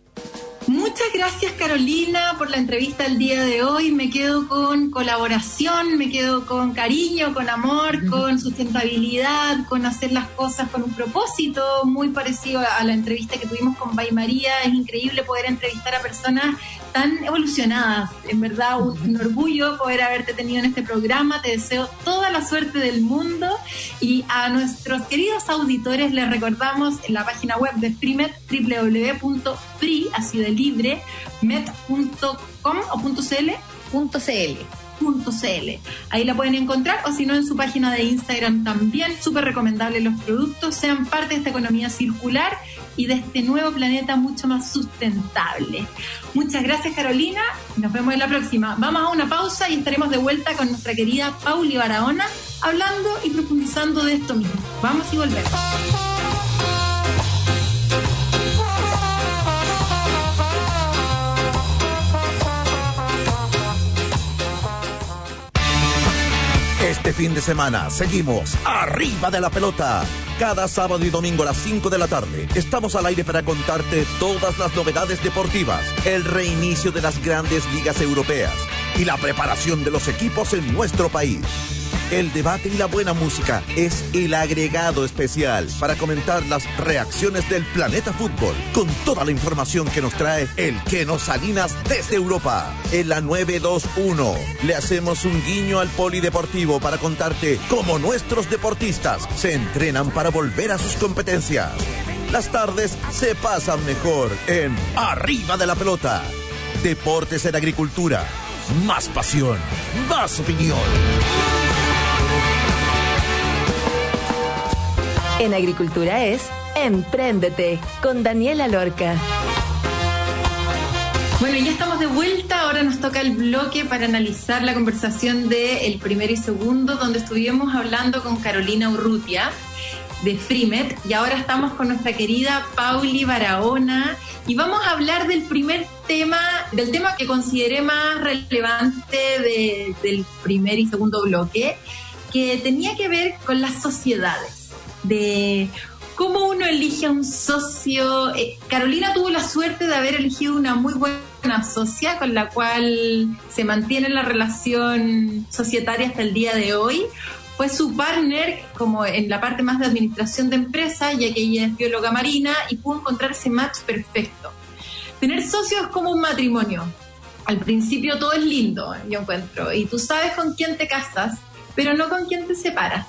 Muchas gracias Carolina por la entrevista el día de hoy. Me quedo con colaboración, me quedo con cariño, con amor, con sustentabilidad, con hacer las cosas con un propósito muy parecido a la entrevista que tuvimos con Bay María. Es increíble poder entrevistar a personas tan evolucionadas. En verdad, un, orgullo poder haberte tenido en este programa. Te deseo toda la suerte del mundo y a nuestros queridos auditores les recordamos en la página web de Primet www.free, así de libre, met.com o .cl. .cl. .cl. Ahí la pueden encontrar o si no en su página de Instagram también. Súper recomendable los productos, sean parte de esta economía circular y de este nuevo planeta mucho más sustentable. Muchas gracias Carolina, nos vemos en la próxima. Vamos a una pausa y estaremos de vuelta con nuestra querida Pauli Barahona hablando y profundizando de esto mismo. Vamos y volvemos. Este fin de semana seguimos arriba de la pelota. Cada sábado y domingo a las 5 de la tarde estamos al aire para contarte todas las novedades deportivas, el reinicio de las grandes ligas europeas y la preparación de los equipos en nuestro país. El debate y la buena música es el agregado especial para comentar las reacciones del planeta fútbol con toda la información que nos trae el Keno Salinas desde Europa. En la 921 le hacemos un guiño al polideportivo para contarte cómo nuestros deportistas se entrenan para volver a sus competencias. Las tardes se pasan mejor en Arriba de la Pelota. Deportes en Agricultura. Más pasión, más opinión. En Agricultura es Empréndete con Daniela Lorca. Bueno, ya estamos de vuelta. Ahora nos toca el bloque para analizar la conversación de primero y segundo, donde estuvimos hablando con Carolina Urrutia de Frimet y ahora estamos con nuestra querida Pauli Barahona y vamos a hablar del primer tema, del tema que consideré más relevante del primer y segundo bloque, que tenía que ver con las sociedades de cómo uno elige a un socio. Eh, Carolina tuvo la suerte de haber elegido una muy buena socia con la cual se mantiene la relación societaria hasta el día de hoy. Fue su partner como en la parte más de administración de empresa, ya que ella es bióloga marina y pudo encontrar ese match perfecto. Tener socios es como un matrimonio. Al principio todo es lindo, yo encuentro, y tú sabes con quién te casas, pero no con quién te separas.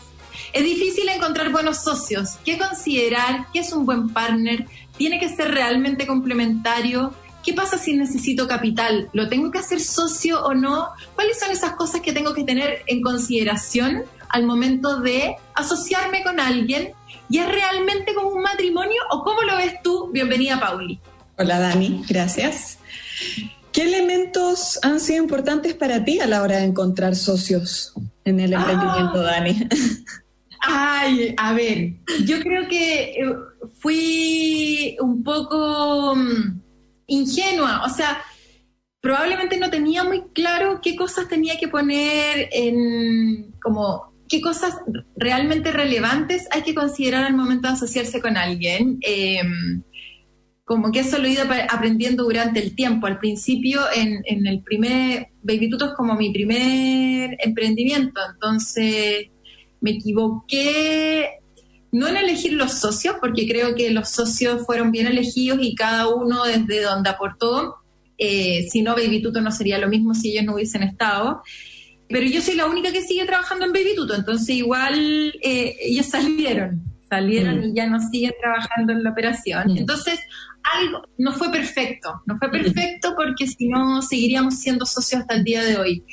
Es difícil encontrar buenos socios. ¿Qué considerar? ¿Qué es un buen partner? ¿Tiene que ser realmente complementario? ¿Qué pasa si necesito capital? ¿Lo tengo que hacer socio o no? ¿Cuáles son esas cosas que tengo que tener en consideración al momento de asociarme con alguien? ¿Y es realmente como un matrimonio o cómo lo ves tú? Bienvenida, Pauli. Hola, Dani. Gracias. ¿Qué elementos han sido importantes para ti a la hora de encontrar socios en el emprendimiento, ah. Dani? Ay, a ver, yo creo que eh, fui un poco mm, ingenua, o sea, probablemente no tenía muy claro qué cosas tenía que poner en, como, qué cosas realmente relevantes hay que considerar al momento de asociarse con alguien. Em, como que eso lo he ido aprendiendo durante el tiempo. Al principio, en, en el primer, Baby Tuto es como mi primer emprendimiento, entonces me equivoqué no en elegir los socios, porque creo que los socios fueron bien elegidos y cada uno desde donde aportó. Eh, si no, Baby Tuto no sería lo mismo si ellos no hubiesen estado. Pero yo soy la única que sigue trabajando en Baby Tuto, entonces igual eh, ellos salieron, salieron mm. y ya no siguen trabajando en la operación. Mm. Entonces, algo no fue perfecto, no fue perfecto porque si no seguiríamos siendo socios hasta el día de hoy.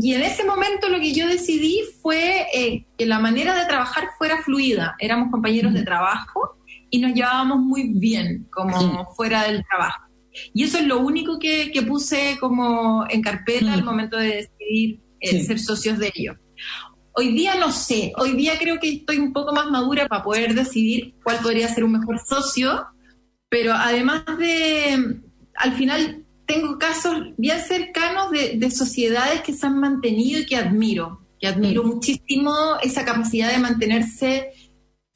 Y en ese momento lo que yo decidí fue eh, que la manera de trabajar fuera fluida. Éramos compañeros de trabajo y nos llevábamos muy bien como fuera del trabajo. Y eso es lo único que, puse como en carpeta al momento de decidir eh, ser socios de ellos. Hoy día no sé, hoy día creo que estoy un poco más madura para poder decidir cuál podría ser un mejor socio, pero además de, al final tengo casos bien cercanos de, sociedades que se han mantenido y que admiro, que admiro mm. muchísimo esa capacidad de mantenerse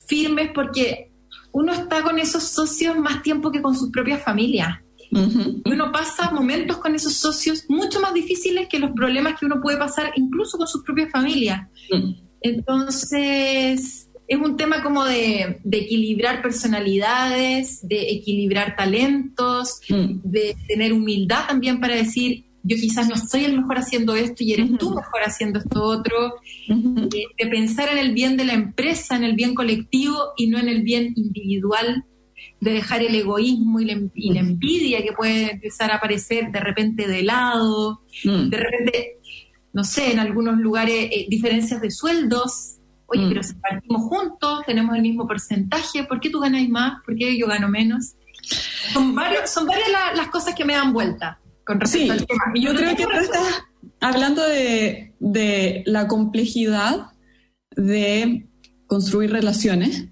firmes porque uno está con esos socios más tiempo que con sus propias familias. Uno pasa momentos con esos socios mucho más difíciles que los problemas que uno puede pasar incluso con su propia familia. Mm. Entonces, es un tema como de, equilibrar personalidades, de equilibrar talentos, mm. de tener humildad también para decir, yo quizás no soy el mejor haciendo esto y eres tú mejor haciendo esto otro, de, pensar en el bien de la empresa, en el bien colectivo y no en el bien individual, de dejar el egoísmo y la, envidia que puede empezar a aparecer de repente de lado, mm. de repente, no sé, en algunos lugares eh, diferencias de sueldos. Oye, mm. pero si partimos juntos, tenemos el mismo porcentaje, ¿por qué tú ganas más? ¿Por qué yo gano menos? Son, varios, son varias las cosas que me dan vuelta sí, Yo creo que tú estás hablando de, la complejidad de construir relaciones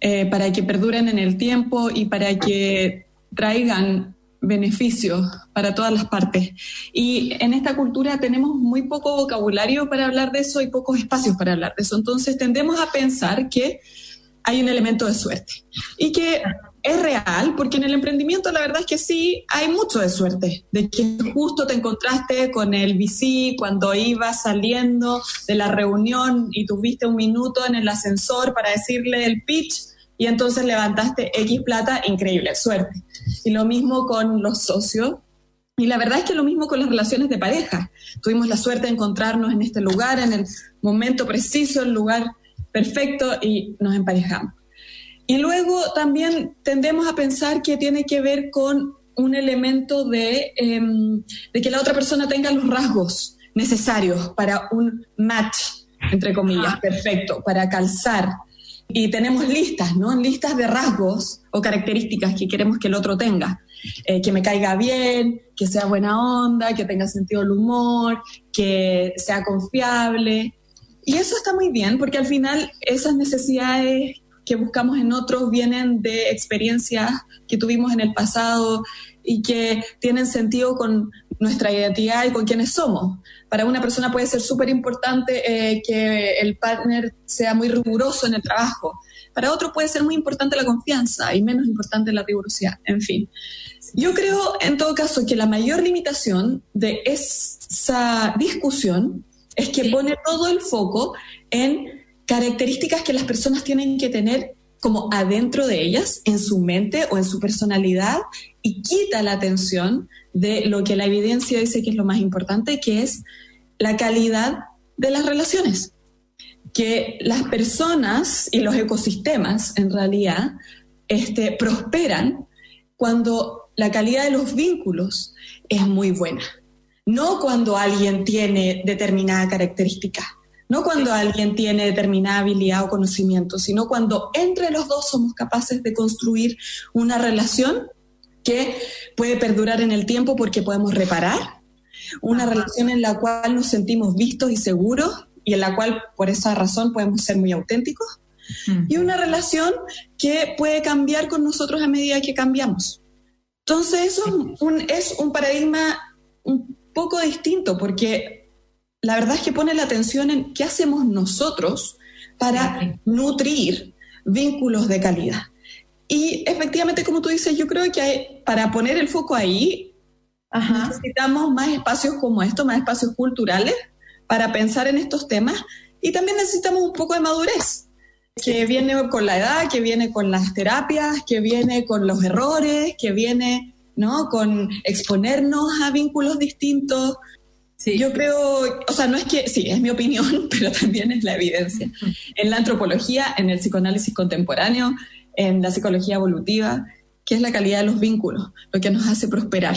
eh, para que perduren en el tiempo y para que traigan beneficios para todas las partes. Y en esta cultura tenemos muy poco vocabulario para hablar de eso y pocos espacios para hablar de eso. Entonces tendemos a pensar que hay un elemento de suerte y que es real, porque en el emprendimiento la verdad es que sí, hay mucho de suerte, de que justo te encontraste con el VC cuando ibas saliendo de la reunión y tuviste un minuto en el ascensor para decirle el pitch y entonces levantaste X plata, increíble, suerte. Y lo mismo con los socios. Y la verdad es que lo mismo con las relaciones de pareja. Tuvimos la suerte de encontrarnos en este lugar, en el momento preciso, el lugar perfecto y nos emparejamos. Y luego también tendemos a pensar que tiene que ver con un elemento de, em, de que la otra persona tenga los rasgos necesarios para un match, entre comillas, perfecto, para calzar. Y tenemos listas, ¿no? Listas de rasgos o características que queremos que el otro tenga. Eh, que me caiga bien, que sea buena onda, que tenga sentido del humor, que sea confiable. Y eso está muy bien porque al final esas necesidades que buscamos en otros vienen de experiencias que tuvimos en el pasado y que tienen sentido con nuestra identidad y con quienes somos. Para una persona puede ser súper importante eh, que el partner sea muy riguroso en el trabajo. Para otro puede ser muy importante la confianza y menos importante la rigurosidad. En fin, yo creo en todo caso que la mayor limitación de esa discusión es que pone todo el foco en características que las personas tienen que tener como adentro de ellas, en su mente o en su personalidad, y quita la atención de lo que la evidencia dice que es lo más importante, que es la calidad de las relaciones. Que las personas y los ecosistemas, en realidad, este, prosperan cuando la calidad de los vínculos es muy buena. No cuando alguien tiene determinada característica no cuando alguien tiene determinada habilidad o conocimiento, sino cuando entre los dos somos capaces de construir una relación que puede perdurar en el tiempo porque podemos reparar, una relación en la cual nos sentimos vistos y seguros y en la cual por esa razón podemos ser muy auténticos, y una relación que puede cambiar con nosotros a medida que cambiamos. Entonces eso es un, es un paradigma un poco distinto porque la verdad es que pone la atención en qué hacemos nosotros para nutrir vínculos de calidad. Y efectivamente, como tú dices, yo creo que para poner el foco ahí, necesitamos más espacios como estos, más espacios culturales para pensar en estos temas y también necesitamos un poco de madurez que viene con la edad, que viene con las terapias, que viene con los errores, que viene ¿no? con exponernos a vínculos distintos, Sí. Yo creo, o sea, no es que, sí, es mi opinión, pero también es la evidencia. En la antropología, en el psicoanálisis contemporáneo, en la psicología evolutiva, que es la calidad de los vínculos, lo que nos hace prosperar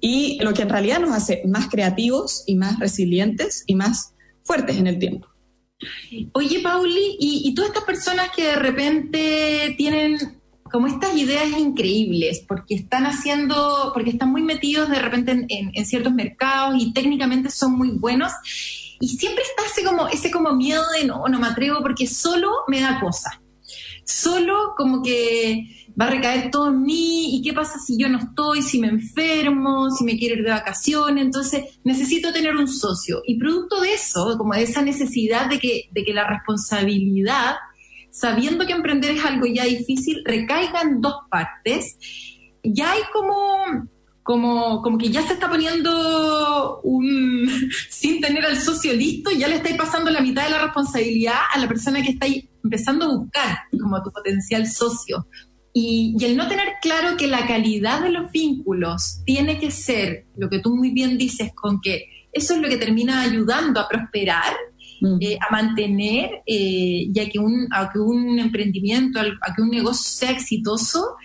y lo que en realidad nos hace más creativos y más resilientes y más fuertes en el tiempo. Oye, Pauli, ¿y, todas estas personas que de repente tienen como estas ideas increíbles, porque están haciendo, porque están muy metidos de repente en, ciertos mercados y técnicamente son muy buenos. Y siempre está ese como, ese como miedo de no, no me atrevo porque solo me da cosa. Solo como que va a recaer todo en mí y qué pasa si yo no estoy, si me enfermo, si me quiero ir de vacaciones, entonces necesito tener un socio. Y producto de eso, como de esa necesidad de que, de que la responsabilidad sabiendo que emprender es algo ya difícil, recaiga en dos partes. ya hay como como, como que ya se está poniendo un, sin tener al socio listo, ya le estáis pasando la mitad de la responsabilidad a la persona que estáis empezando a buscar como tu potencial socio. Y, y, el no tener claro que la calidad de los vínculos tiene que ser, lo que tú muy bien dices, con que eso es lo que termina ayudando a prosperar, mm. eh, a mantener, eh, y a que, un, a que un emprendimiento, a que un negocio sea exitoso,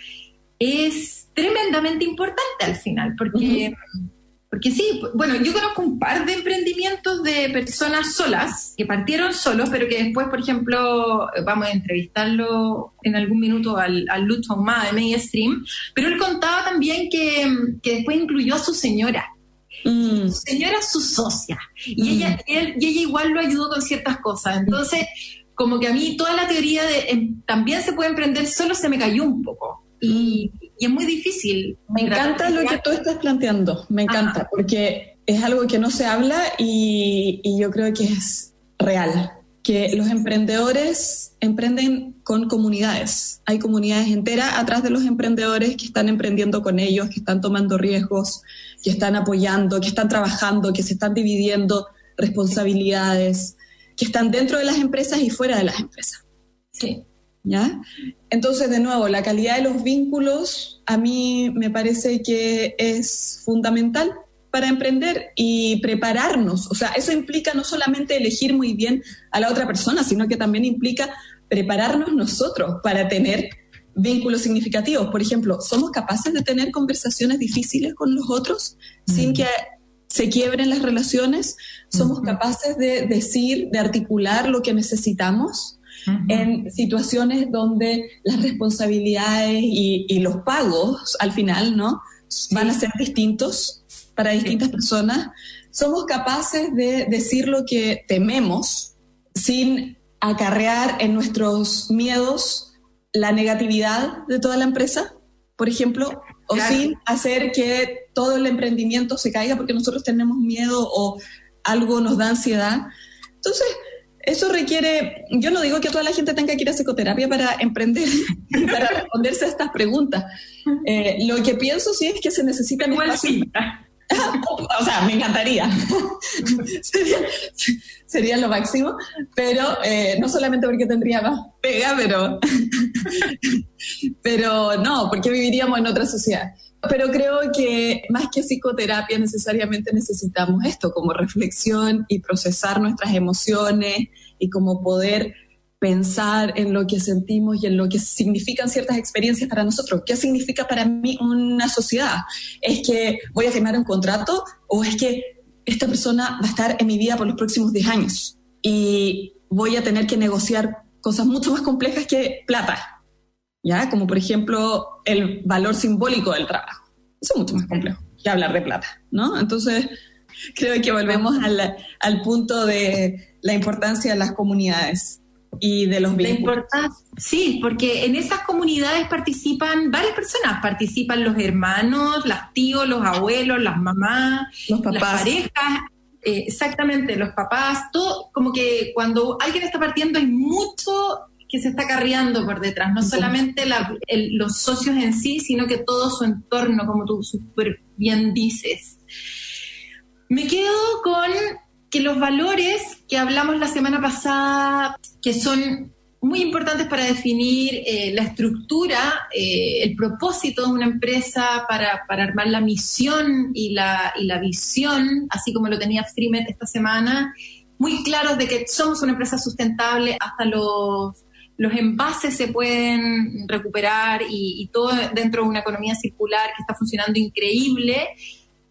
es tremendamente importante al final, porque, porque sí, bueno, yo conozco un par de emprendimientos de personas solas que partieron solos, pero que después, por ejemplo, vamos a entrevistarlo en algún minuto al, al Lucho Ma de Mainstream, pero él contaba también que, que después incluyó a su señora. Mm. Su señora su socia y, mm. ella, y ella igual lo ayudó con ciertas cosas. Entonces, como que a mí toda la teoría de em, también se puede emprender solo se me cayó un poco. Y, y es muy difícil. Me encanta lo que tú estás planteando, me encanta, porque es algo que no se habla y, y yo creo que es real, que los emprendedores emprenden con comunidades. Hay comunidades enteras atrás de los emprendedores que están emprendiendo con ellos, que están tomando riesgos, que están apoyando, que están trabajando, que se están dividiendo responsabilidades, que están dentro de las empresas y fuera de las empresas. Sí. ¿Ya? Entonces, de nuevo, la calidad de los vínculos a mí me parece que es fundamental para emprender y prepararnos. O sea, eso implica no solamente elegir muy bien a la otra persona, sino que también implica prepararnos nosotros para tener vínculos significativos. Por ejemplo, ¿somos capaces de tener conversaciones difíciles con los otros sin mm. que se quiebren las relaciones? ¿Somos capaces de decir, de articular lo que necesitamos? En situaciones donde las responsabilidades y, los pagos al final, ¿no? Van a ser distintos para distintas personas. Somos capaces de decir lo que tememos sin acarrear en nuestros miedos la negatividad de toda la empresa, por ejemplo, o sin hacer que todo el emprendimiento se caiga porque nosotros tenemos miedo o algo nos da ansiedad. Entonces, eso requiere, yo no digo que toda la gente tenga que ir a psicoterapia para emprender, para responderse a estas preguntas. Eh, lo que pienso sí es que se necesitan Igual Sí. o sea, me encantaría. sería, lo máximo, pero eh, no solamente porque tendría más pega, pero, pero no, porque viviríamos en otra sociedad. Pero creo que más que psicoterapia necesariamente necesitamos esto, como reflexión y procesar nuestras emociones y como poder pensar en lo que sentimos y en lo que significan ciertas experiencias para nosotros. ¿Qué significa para mí una sociedad? ¿Es que voy a firmar un contrato o es que esta persona va a estar en mi vida por los próximos 10 años y voy a tener que negociar cosas mucho más complejas que plata? ¿ya? Como por ejemplo el valor simbólico del trabajo. Eso es mucho más complejo que hablar de plata, ¿no? Entonces, creo que volvemos al, al punto de la importancia de las comunidades y de los vínculos. Sí, porque en esas comunidades participan varias personas, participan los hermanos, las tíos, los abuelos, las mamás, los papás. las parejas, eh, exactamente, los papás, todo, como que cuando alguien está partiendo hay mucho que se está carriando por detrás, no solamente los socios en sí, sino que todo su entorno, como tú súper bien dices. Me quedo con que los valores que hablamos la semana pasada, que son muy importantes para definir eh, la estructura, eh, el propósito de una empresa, para, armar la misión y la, y la visión, así como lo tenía Freemet esta semana, muy claros de que somos una empresa sustentable hasta los los envases se pueden recuperar y, todo dentro de una economía circular que está funcionando increíble,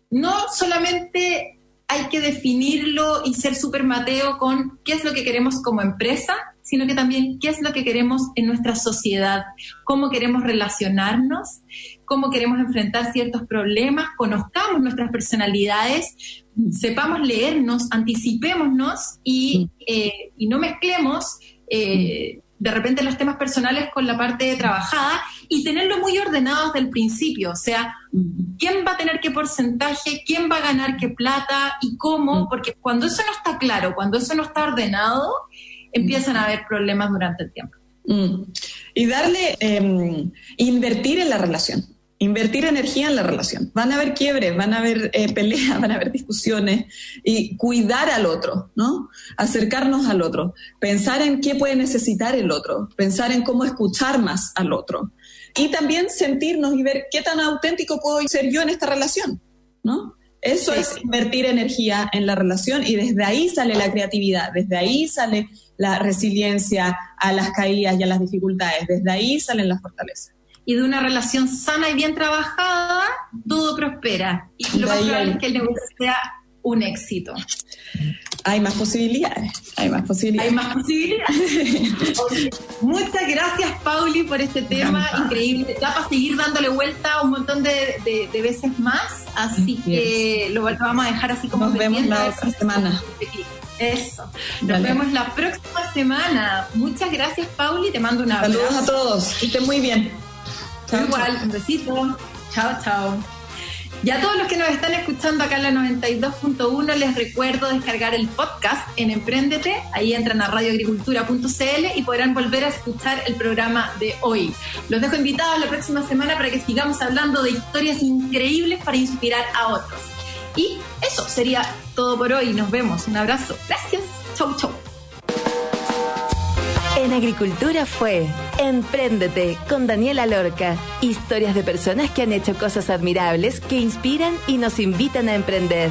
no solamente hay que definirlo y ser súper mateo con qué es lo que queremos como empresa, sino que también qué es lo que queremos en nuestra sociedad, cómo queremos relacionarnos, cómo queremos enfrentar ciertos problemas, conozcamos nuestras personalidades, sepamos leernos, anticipémonos y, eh, y no mezclemos eh, de repente los temas personales con la parte trabajada y tenerlo muy ordenado desde el principio, o sea, quién va a tener qué porcentaje, quién va a ganar qué plata y cómo, porque cuando eso no está claro, cuando eso no está ordenado, empiezan a haber problemas durante el tiempo. Y darle, em, invertir en la relación. Invertir energía en la relación. Van a haber quiebres, van a haber eh, peleas, van a haber discusiones y cuidar al otro, ¿no? Acercarnos al otro, pensar en qué puede necesitar el otro, pensar en cómo escuchar más al otro y también sentirnos y ver qué tan auténtico puedo ser yo en esta relación, ¿no? Eso es invertir energía en la relación y desde ahí sale la creatividad, desde ahí sale la resiliencia a las caídas y a las dificultades, desde ahí salen las fortalezas y de una relación sana y bien trabajada, todo prospera. Y lo más probable es que el negocio sea un éxito. Hay más posibilidades, hay más posibilidades. Hay más posibilidades. Muchas gracias, Pauli, por este tema increíble. Ya para seguir dándole vuelta un montón de, veces más, así que lo vamos a dejar así como Nos vemos la otra semana. Eso. Nos vemos la próxima semana. Muchas gracias, Pauli. Te mando un abrazo. Saludos a todos. Que estén muy bien. Igual, un besito. Chao, chao. Y a todos los que nos están escuchando acá en la 92.1, les recuerdo descargar el podcast en Emprendete. Ahí entran a radioagricultura.cl y podrán volver a escuchar el programa de hoy. Los dejo invitados la próxima semana para que sigamos hablando de historias increíbles para inspirar a otros. Y eso sería todo por hoy. Nos vemos. Un abrazo. Gracias. Chau, chau. En Agricultura fue Empréndete con Daniela Lorca. Historias de personas que han hecho cosas admirables que inspiran y nos invitan a emprender.